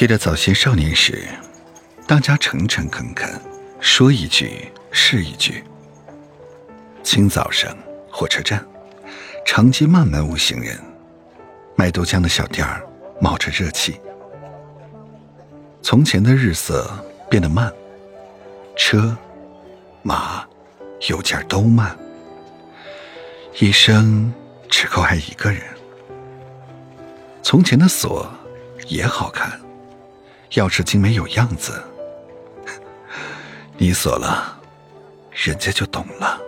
记得早先少年时，大家诚诚恳恳，说一句是一句。清早上，火车站，长街漫漫无行人，卖豆浆的小店儿冒着热气。从前的日色变得慢，车、马、邮件都慢，一生只够爱一个人。从前的锁也好看。钥匙精美有样子，你锁了，人家就懂了。